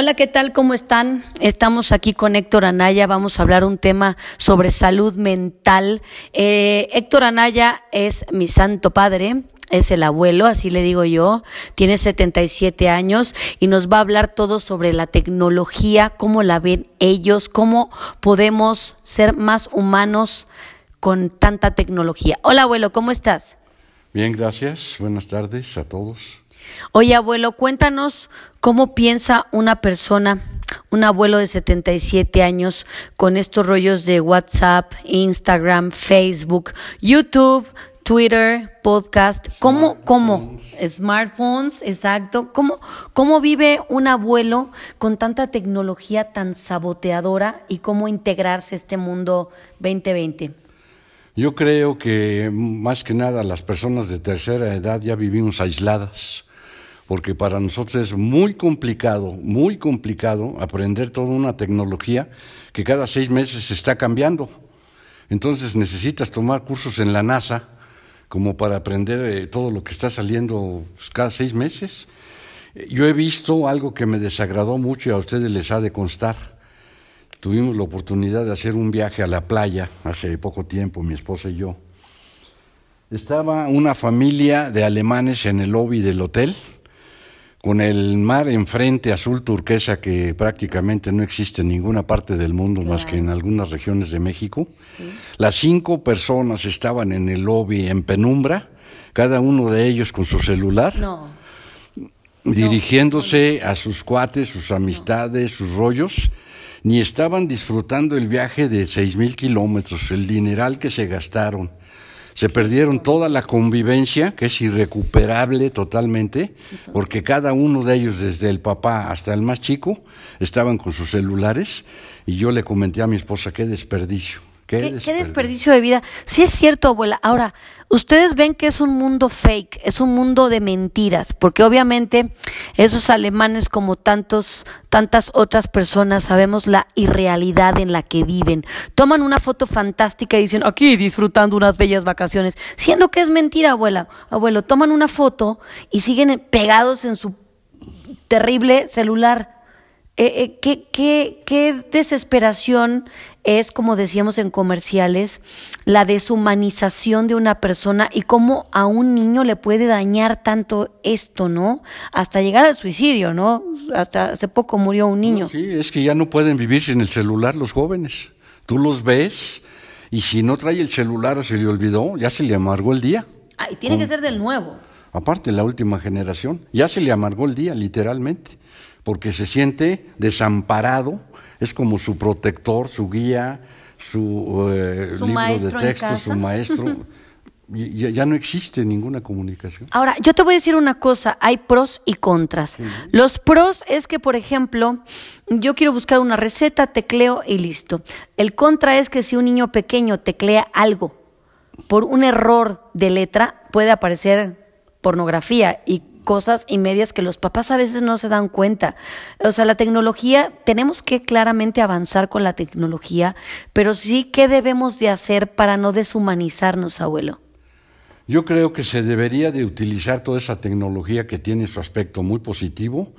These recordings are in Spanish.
Hola, ¿qué tal? ¿Cómo están? Estamos aquí con Héctor Anaya. Vamos a hablar un tema sobre salud mental. Eh, Héctor Anaya es mi santo padre. Es el abuelo, así le digo yo, tiene 77 años y nos va a hablar todo sobre la tecnología, cómo la ven ellos, cómo podemos ser más humanos con tanta tecnología. Hola abuelo, ¿cómo estás? Bien, gracias. Buenas tardes a todos. Oye, abuelo, cuéntanos cómo piensa una persona, un abuelo de 77 años, con estos rollos de WhatsApp, Instagram, Facebook, YouTube, Twitter, podcast, ¿cómo, cómo? Smartphones, exacto. ¿Cómo, ¿Cómo vive un abuelo con tanta tecnología tan saboteadora y cómo integrarse a este mundo 2020? Yo creo que más que nada las personas de tercera edad ya vivimos aisladas porque para nosotros es muy complicado, muy complicado aprender toda una tecnología que cada seis meses se está cambiando. Entonces necesitas tomar cursos en la NASA como para aprender eh, todo lo que está saliendo pues, cada seis meses. Yo he visto algo que me desagradó mucho y a ustedes les ha de constar. Tuvimos la oportunidad de hacer un viaje a la playa hace poco tiempo, mi esposa y yo. Estaba una familia de alemanes en el lobby del hotel con el mar enfrente azul turquesa que prácticamente no existe en ninguna parte del mundo más que en algunas regiones de México. Las cinco personas estaban en el lobby en penumbra, cada uno de ellos con su celular, dirigiéndose a sus cuates, sus amistades, sus rollos, ni estaban disfrutando el viaje de seis mil kilómetros, el dineral que se gastaron se perdieron toda la convivencia, que es irrecuperable totalmente, porque cada uno de ellos, desde el papá hasta el más chico, estaban con sus celulares, y yo le comenté a mi esposa, qué desperdicio. ¿Qué, desperdicio? de vida. Sí es cierto, abuela. Ahora, ustedes ven que es un mundo fake, es un mundo de mentiras, porque obviamente esos alemanes como tantos, tantas otras personas sabemos la irrealidad en la que viven. Toman una foto fantástica y dicen, aquí disfrutando unas bellas vacaciones, siendo que es mentira, abuela. Abuelo, toman una foto y siguen pegados en su terrible celular. Eh, eh, ¿qué, qué, qué desesperación es, como decíamos en comerciales, la deshumanización de una persona y cómo a un niño le puede dañar tanto esto, ¿no? Hasta llegar al suicidio, ¿no? Hasta hace poco murió un niño. sí, es que ya no pueden vivir sin el celular los jóvenes. Tú los ves y si no trae el celular o se le olvidó, ya se le amargó el día. Ah, y tiene que ser del nuevo. Aparte, la última generación, ya se le amargó el día, literalmente porque se siente desamparado, es como su protector, su guía, su, eh, libro de texto, su maestro. Ya, ya, no existe ninguna comunicación. Ahora, yo te voy a decir una cosa, hay pros y contras. Los pros es que, por ejemplo, yo quiero buscar una receta, tecleo y listo. El contra es que si un niño pequeño teclea algo por un error de letra, puede aparecer pornografía y cosas y medias que los papás a veces no se dan cuenta. O sea, la tecnología, tenemos que claramente avanzar con la tecnología, pero sí, ¿qué debemos de hacer para no deshumanizarnos, abuelo? Yo creo que se debería de utilizar toda esa tecnología que tiene su aspecto muy positivo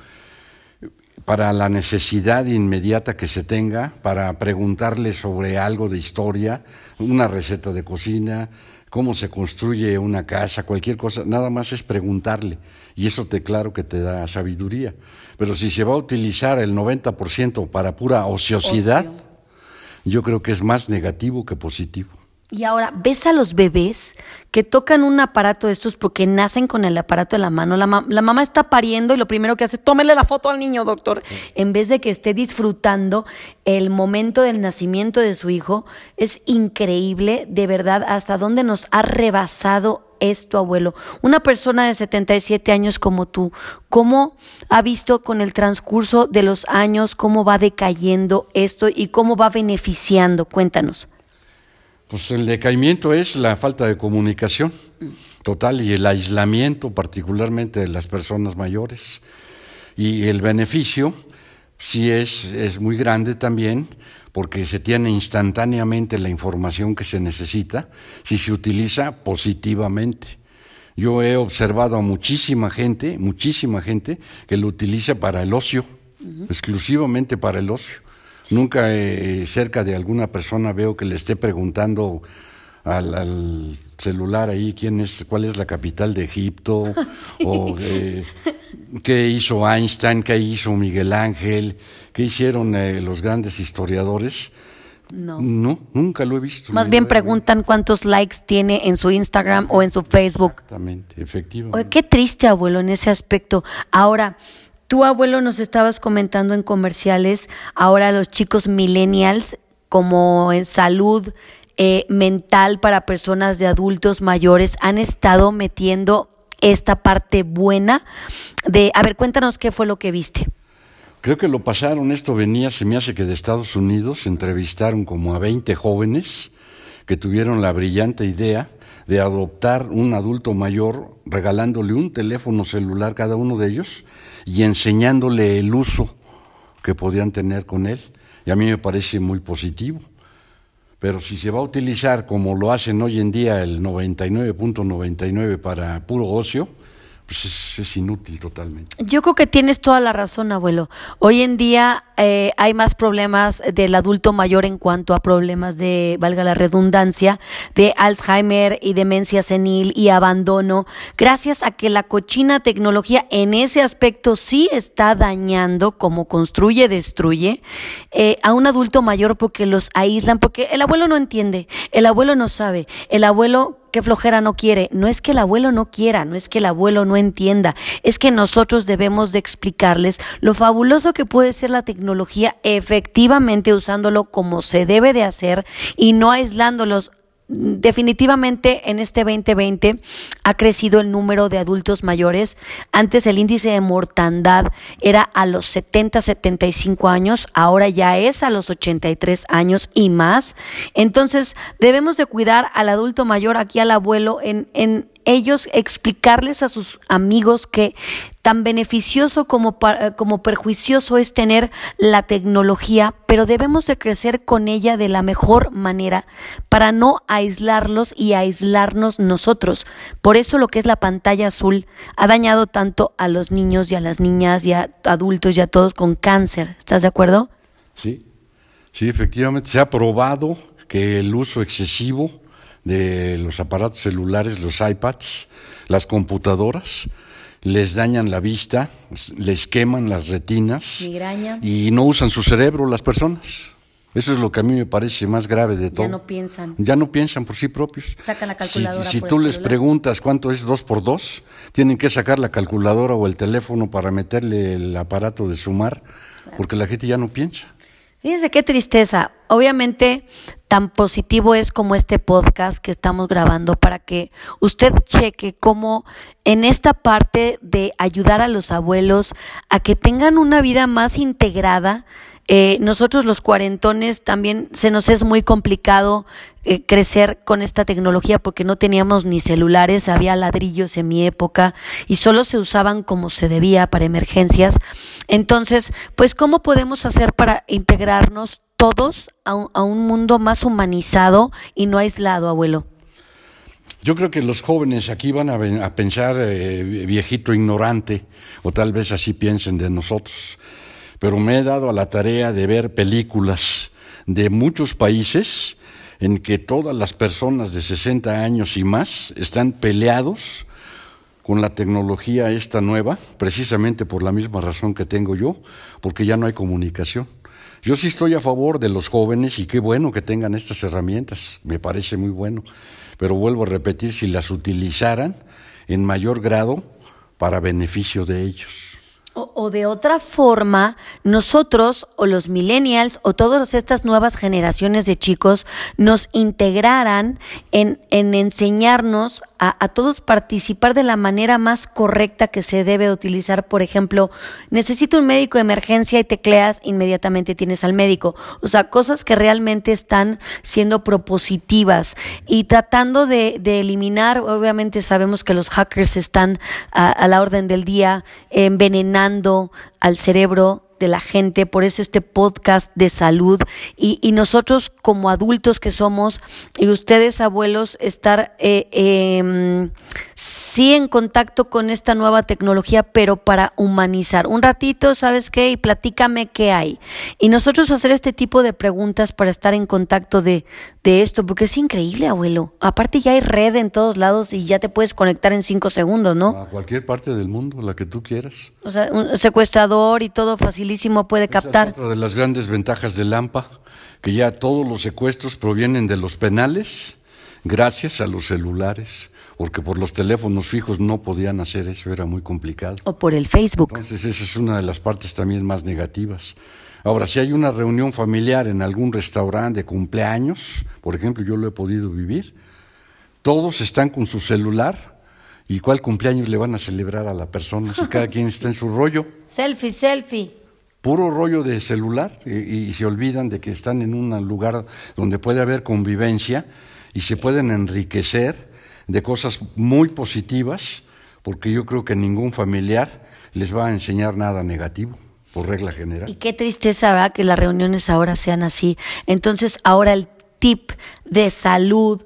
para la necesidad inmediata que se tenga, para preguntarle sobre algo de historia, una receta de cocina, cómo se construye una casa, cualquier cosa, nada más es preguntarle y eso te claro que te da sabiduría. Pero si se va a utilizar el 90% para pura ociosidad, yo creo que es más negativo que positivo. Y ahora, ¿ves a los bebés que tocan un aparato de estos porque nacen con el aparato en la mano? La, mamá está pariendo y lo primero que hace, tómele la foto al niño, doctor. En vez de que esté disfrutando el momento del nacimiento de su hijo, es increíble, de verdad, hasta dónde nos ha rebasado esto, abuelo. Una persona de 77 años como tú, ¿cómo ha visto con el transcurso de los años cómo va decayendo esto y cómo va beneficiando? Cuéntanos. Pues el decaimiento es la falta de comunicación total y el aislamiento particularmente de las personas mayores. Y el beneficio sí es, es muy grande también porque se tiene instantáneamente la información que se necesita si se utiliza positivamente. Yo he observado a muchísima gente, muchísima gente que lo utiliza para el ocio exclusivamente para el ocio. Nunca eh, cerca de alguna persona veo que le esté preguntando al, celular ahí quién es, cuál es la capital de Egipto, o eh, qué hizo Einstein, qué hizo Miguel Ángel, qué hicieron eh, los grandes historiadores. No. No, nunca lo he visto. Más bien preguntan cuántos likes tiene en su Instagram o en su Facebook. Exactamente, efectivamente. Oye, qué triste, abuelo, en ese aspecto. Ahora, tu abuelo nos estabas comentando en comerciales, ahora los chicos millennials, como en salud eh, mental para personas de adultos mayores, han estado metiendo esta parte buena de, a ver, cuéntanos qué fue lo que viste. Creo que lo pasaron, esto venía, se me hace que de Estados Unidos, entrevistaron como a 20 jóvenes que tuvieron la brillante idea de adoptar un adulto mayor regalándole un teléfono celular cada uno de ellos y enseñándole el uso que podían tener con él. Y a mí me parece muy positivo. Pero si se va a utilizar como lo hacen hoy en día el 99.99 para puro ocio, pues es, inútil totalmente. Yo creo que tienes toda la razón, abuelo. Hoy en día eh, hay más problemas del adulto mayor en cuanto a problemas de, valga la redundancia, de Alzheimer y demencia senil y abandono, gracias a que la cochina tecnología en ese aspecto sí está dañando, como construye, destruye, eh, a un adulto mayor porque los aíslan, porque el abuelo no entiende, el abuelo no sabe, el abuelo qué flojera no quiere. No es que el abuelo no quiera, no es que el abuelo no entienda, es que nosotros debemos de explicarles lo fabuloso que puede ser la tecnología efectivamente usándolo como se debe de hacer y no aislándolos definitivamente en este 2020 ha crecido el número de adultos mayores. Antes el índice de mortandad era a los 70, 75 años, ahora ya es a los 83 años y más. Entonces debemos de cuidar al adulto mayor, aquí al abuelo, en, en ellos explicarles a sus amigos que tan beneficioso como, eh, como perjuicioso es tener la tecnología, pero debemos de crecer con ella de la mejor manera para no aislarlos y aislarnos nosotros. Por eso lo que es la pantalla azul ha dañado tanto a los niños y a las niñas y a adultos y a todos con cáncer. ¿Estás de acuerdo? Sí, sí, efectivamente se ha probado que el uso excesivo de los aparatos celulares, los iPads, las computadoras, les dañan la vista, les queman las retinas y no usan su cerebro las personas. Eso es lo que a mí me parece más grave de todo. Ya no piensan. Ya no piensan por sí propios. Sacan la calculadora. Si, tú les preguntas cuánto es dos por dos, tienen que sacar la calculadora o el teléfono para meterle el aparato de sumar, porque la gente ya no piensa. Fíjense qué tristeza. Obviamente, tan positivo es como este podcast que estamos grabando para que usted cheque cómo en esta parte de ayudar a los abuelos a que tengan una vida más integrada, eh, nosotros los cuarentones también se nos es muy complicado eh, crecer con esta tecnología porque no teníamos ni celulares, había ladrillos en mi época y solo se usaban como se debía para emergencias. Entonces, pues, ¿cómo podemos hacer para integrarnos todos a un, a un mundo más humanizado y no aislado, abuelo? Yo creo que los jóvenes aquí van a, pensar eh, viejito ignorante, o tal vez así piensen de nosotros pero me he dado a la tarea de ver películas de muchos países en que todas las personas de 60 años y más están peleados con la tecnología esta nueva, precisamente por la misma razón que tengo yo, porque ya no hay comunicación. Yo sí estoy a favor de los jóvenes y qué bueno que tengan estas herramientas, me parece muy bueno, pero vuelvo a repetir, si las utilizaran en mayor grado para beneficio de ellos. O, de otra forma, nosotros o los millennials o todas estas nuevas generaciones de chicos nos integraran en, en enseñarnos a, todos participar de la manera más correcta que se debe utilizar. Por ejemplo, necesito un médico de emergencia y tecleas, inmediatamente tienes al médico. O sea, cosas que realmente están siendo propositivas y tratando de, eliminar, obviamente sabemos que los hackers están a, a la orden del día envenenando al cerebro de la gente, por eso este podcast de salud y, y nosotros como adultos que somos y ustedes abuelos estar eh, eh, sí en contacto con esta nueva tecnología, pero para humanizar. Un ratito, ¿sabes qué? Y platícame qué hay. Y nosotros hacer este tipo de preguntas para estar en contacto de, de esto, porque es increíble, abuelo. Aparte ya hay red en todos lados y ya te puedes conectar en cinco segundos, ¿no? A cualquier parte del mundo, la que tú quieras. O sea, un secuestrador y todo facilísimo puede Esa captar. Es otra de las grandes ventajas del AMPA, que ya todos los secuestros provienen de los penales gracias a los celulares, porque por los teléfonos fijos no podían hacer eso, era muy complicado. O por el Facebook. Entonces esa es una de las partes también más negativas. Ahora, si hay una reunión familiar en algún restaurante de cumpleaños, por ejemplo, yo lo he podido vivir, todos están con su celular y cuál cumpleaños le van a celebrar a la persona si cada quien está en su rollo Selfie, selfie. Puro rollo de celular y, y se olvidan de que están en un lugar donde puede haber convivencia y se pueden enriquecer de cosas muy positivas, porque yo creo que ningún familiar les va a enseñar nada negativo, por regla Y general. qué tristeza, ¿verdad? Que las reuniones ahora sean así. Entonces, ahora el tip de salud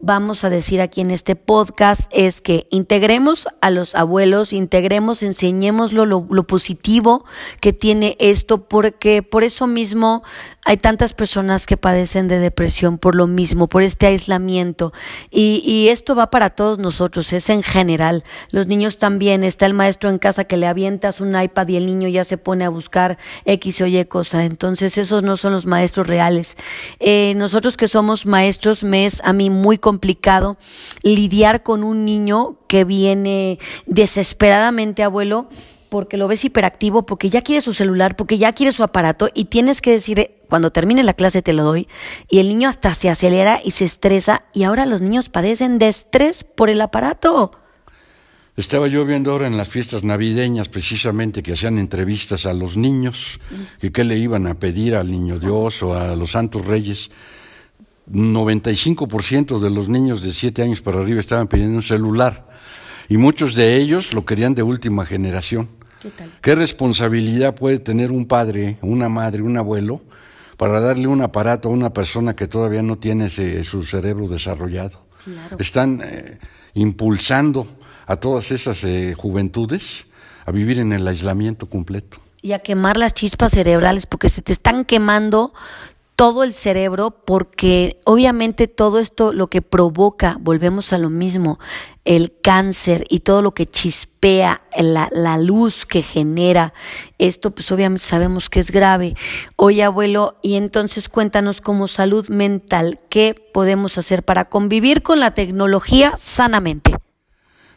vamos a decir aquí en este podcast es que integremos a los abuelos, integremos, enseñémoslo lo, lo positivo que tiene esto, porque por eso mismo hay tantas personas que padecen de depresión por lo mismo, por este aislamiento. Y, y esto va para todos nosotros, es en general. Los niños también, está el maestro en casa que le avientas un iPad y el niño ya se pone a buscar X o Y cosa. Entonces, esos no son los maestros reales. Eh, nosotros que somos maestros, me es a mí muy complicado lidiar con un niño que viene desesperadamente, abuelo, porque lo ves hiperactivo, porque ya quiere su celular, porque ya quiere su aparato y tienes que decir, eh, cuando termine la clase te lo doy, y el niño hasta se acelera y se estresa y ahora los niños padecen de estrés por el aparato. Estaba yo viendo ahora en las fiestas navideñas precisamente que hacían entrevistas a los niños, que qué le iban a pedir al niño Dios o a los santos reyes. 95% de los niños de 7 años para arriba estaban pidiendo un celular y muchos de ellos lo querían de última generación. ¿Qué responsabilidad puede tener un padre, una madre, un abuelo para darle un aparato a una persona que todavía no tiene ese- su cerebro desarrollado? Claro. Están eh, impulsando a todas esas eh, juventudes a vivir en el aislamiento completo. y a quemar las chispas cerebrales porque se te están quemando todo el cerebro porque obviamente todo esto lo que provoca, volvemos a lo mismo, el cáncer y todo lo que chispea, la, la luz que genera, esto pues obviamente sabemos que es grave. Oye abuelo, y entonces cuéntanos como salud mental, ¿qué podemos hacer para convivir con la tecnología sanamente?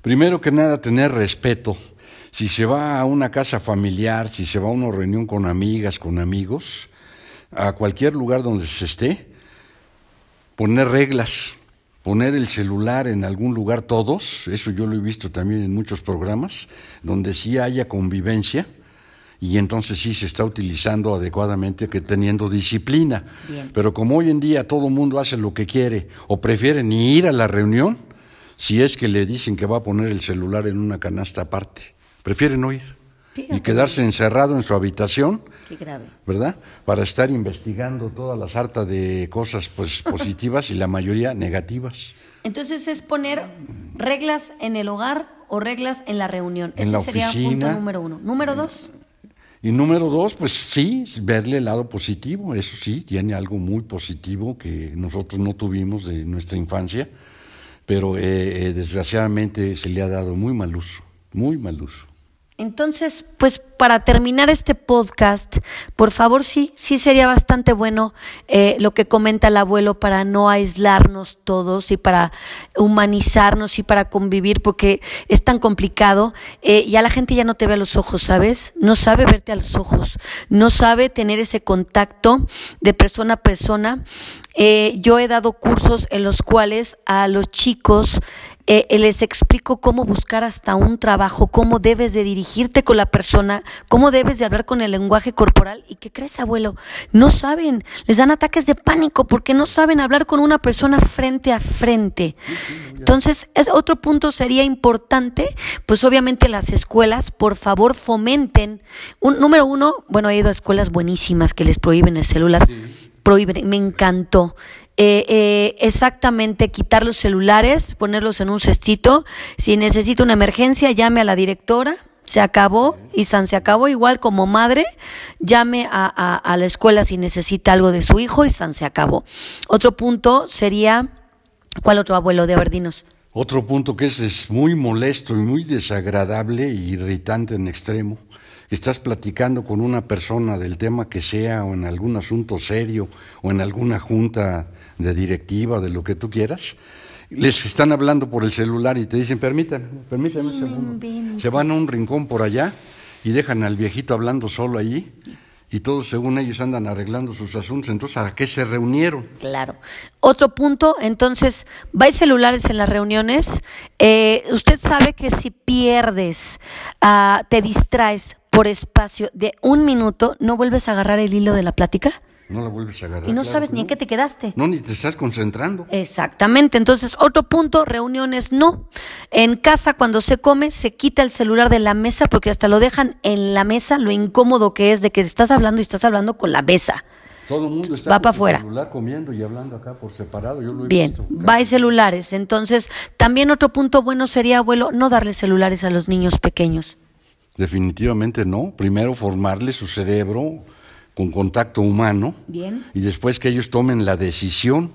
Primero que nada, tener respeto. Si se va a una casa familiar, si se va a una reunión con amigas, con amigos, a cualquier lugar donde se esté, poner reglas, poner el celular en algún lugar todos, eso yo lo he visto también en muchos programas, donde sí haya convivencia y entonces sí se está utilizando adecuadamente que teniendo disciplina. Bien. Pero como hoy en día todo el mundo hace lo que quiere o prefiere ni ir a la reunión, si es que le dicen que va a poner el celular en una canasta aparte, prefieren no ir Fíjate. y quedarse encerrado en su habitación Grave. ¿verdad? Para estar investigando toda la sarta de cosas pues positivas y la mayoría negativas. Entonces es poner reglas en el hogar o reglas en la reunión. En Ese la sería punto oficina. número uno. Número dos, Y número dos, pues sí, verle el lado positivo, eso sí, tiene algo muy positivo que nosotros no tuvimos de nuestra infancia, pero eh, eh, desgraciadamente se le ha dado muy mal uso, muy mal uso. Entonces, pues para terminar este podcast, por favor, sí, sí sería bastante bueno eh, lo que comenta el abuelo para no aislarnos todos y para humanizarnos y para convivir, porque es tan complicado. Eh, ya la gente ya no te ve a los ojos, ¿sabes? No sabe verte a los ojos, no sabe tener ese contacto de persona a persona. Eh, yo he dado cursos en los cuales a los chicos eh, eh, les explico cómo buscar hasta un trabajo, cómo debes de dirigirte con la persona, cómo debes de hablar con el lenguaje corporal. ¿Y qué crees, abuelo? No saben, les dan ataques de pánico porque no saben hablar con una persona frente a frente. Entonces, otro punto sería importante, pues obviamente las escuelas, por favor, fomenten. Un, número uno, bueno, he ido a escuelas buenísimas que les prohíben el celular. Prohíben, me encantó. Eh, eh, exactamente quitar los celulares, ponerlos en un cestito. Si necesita una emergencia, llame a la directora. Se acabó y San se acabó igual como madre, llame a, la escuela si necesita algo de su hijo y San se acabó. Otro punto sería, ¿cuál otro abuelo de Averdinos? Otro punto que es, es muy molesto y muy desagradable e irritante en extremo estás platicando con una persona del tema que sea o en algún asunto serio o en alguna junta de directiva, de lo que tú quieras, les están hablando por el celular y te dicen, permítanme, permítanme un segundo. Se van a un rincón por allá y dejan al viejito hablando solo allí y todos según ellos andan arreglando sus asuntos. Entonces, ¿a qué se reunieron? Claro. Otro punto, entonces, vais celulares en las reuniones. Eh, usted sabe que si pierdes, uh, te distraes por espacio de un minuto, ¿no vuelves a agarrar el hilo de la plática? No la vuelves a agarrar. Y no sabes ni en qué te quedaste. No, ni te estás concentrando. Exactamente. Entonces, otro punto, reuniones no. En casa, cuando se come, se quita el celular de la mesa porque hasta lo dejan en la mesa, lo incómodo que es de que estás hablando y estás hablando con la mesa. Todo el mundo está va para afuera. celular comiendo y hablando acá por separado. Yo lo he Bien, va y celulares. Entonces, también otro punto bueno sería, abuelo, no darle celulares a los niños pequeños. Definitivamente no. Primero formarle su cerebro con contacto humano Bien. y después que ellos tomen la decisión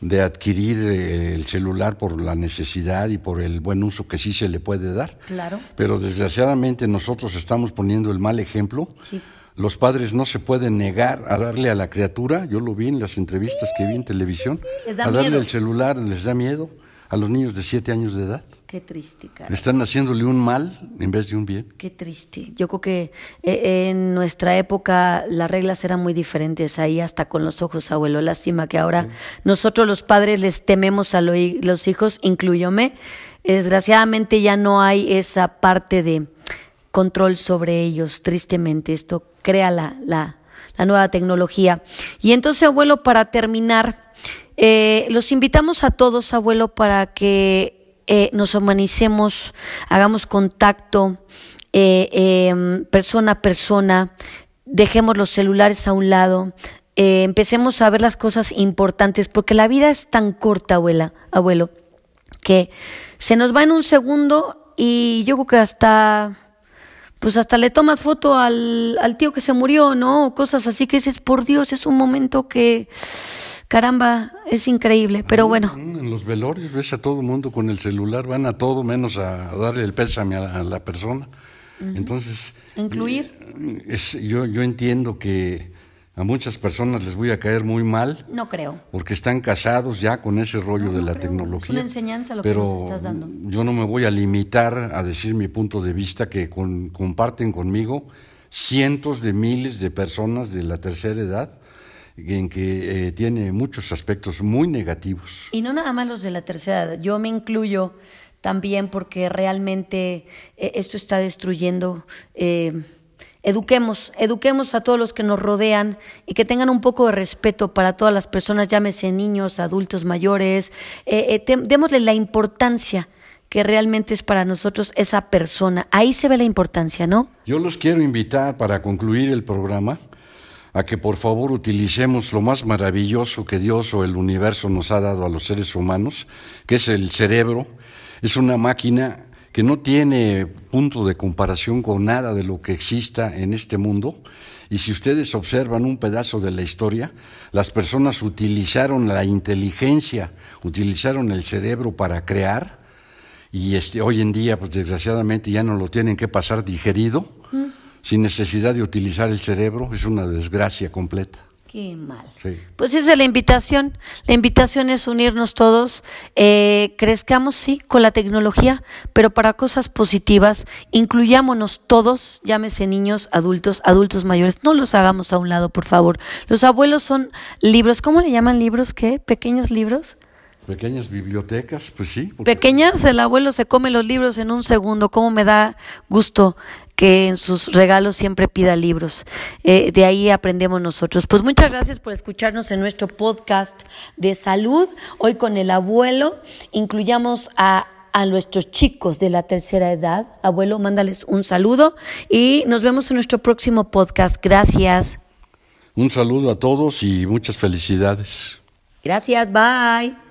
de adquirir eh, el celular por la necesidad y por el buen uso que sí se le puede dar. Claro. Pero desgraciadamente nosotros estamos poniendo el mal ejemplo. Sí. Los padres no se pueden negar a darle a la criatura, yo lo vi en las entrevistas que vi en televisión, a darle el celular les da miedo a los niños de siete años de edad. Qué triste, cara. Están haciéndole un mal en vez de un bien. Qué triste. Yo creo que eh, en nuestra época las reglas eran muy diferentes, ahí hasta con los ojos, abuelo. Lástima que ahora nosotros los padres les tememos a los hijos, incluyóme. Desgraciadamente ya no hay esa parte de control sobre ellos, tristemente. Esto crea la, la, la nueva tecnología. Y entonces, abuelo, para terminar, eh, los invitamos a todos, abuelo, para que eh, nos humanicemos, hagamos contacto eh, em, persona a persona, dejemos los celulares a un lado, empecemos a ver las cosas importantes, porque la vida es tan corta, abuela, abuelo, que se nos va en un segundo y yo creo que hasta pues hasta le tomas foto al, al tío que se murió, ¿no? Cosas así que dices, por Dios, es un momento que Caramba, es increíble, pero bueno. En los velorios ves a todo el mundo con el celular, van a todo menos a darle el pésame a, la persona. Entonces. Incluir. Eh, es, yo, yo entiendo que a muchas personas les voy a caer muy mal. No creo. Porque están casados ya con ese rollo de la tecnología. Es una enseñanza lo pero que nos estás dando. Yo no me voy a limitar a decir mi punto de vista que comparten conmigo cientos de miles de personas de la tercera edad en que eh, tiene muchos aspectos muy negativos. Y no nada más los de la tercera edad, yo me incluyo también porque realmente eh, esto está destruyendo. Eh, eduquemos, eduquemos a todos los que nos rodean y que tengan un poco de respeto para todas las personas, llámese niños, adultos mayores, démosle la importancia que realmente es para nosotros esa persona. Ahí se ve la importancia, ¿no? Yo los quiero invitar para concluir el programa a que por favor utilicemos lo más maravilloso que Dios o el universo nos ha dado a los seres humanos, que es el cerebro. Es una máquina que no tiene punto de comparación con nada de lo que exista en este mundo. Y si ustedes observan un pedazo de la historia, las personas utilizaron la inteligencia, utilizaron el cerebro para crear, y este, hoy en día, pues desgraciadamente ya no lo tienen que pasar digerido. Sin necesidad de utilizar el cerebro, es una desgracia completa. Qué mal. Pues esa es la invitación. La invitación es unirnos todos, eh, crezcamos, sí, con la tecnología, pero para cosas positivas, incluyámonos todos, llámese niños, adultos, adultos mayores, no los hagamos a un lado, por favor. Los abuelos son libros, ¿cómo le llaman libros? ¿Qué? ¿Pequeños libros? Pequeñas bibliotecas, pues sí. porque- Pequeñas, el abuelo se come los libros en un segundo. ¿Cómo me da gusto que en sus regalos siempre pida libros? Eh, de ahí aprendemos nosotros. Pues muchas gracias por escucharnos en nuestro podcast de salud. Hoy con el abuelo incluyamos a a nuestros chicos de la tercera edad. Abuelo, mándales un saludo y nos vemos en nuestro próximo podcast. Gracias. Un saludo a todos y muchas felicidades. Gracias, bye.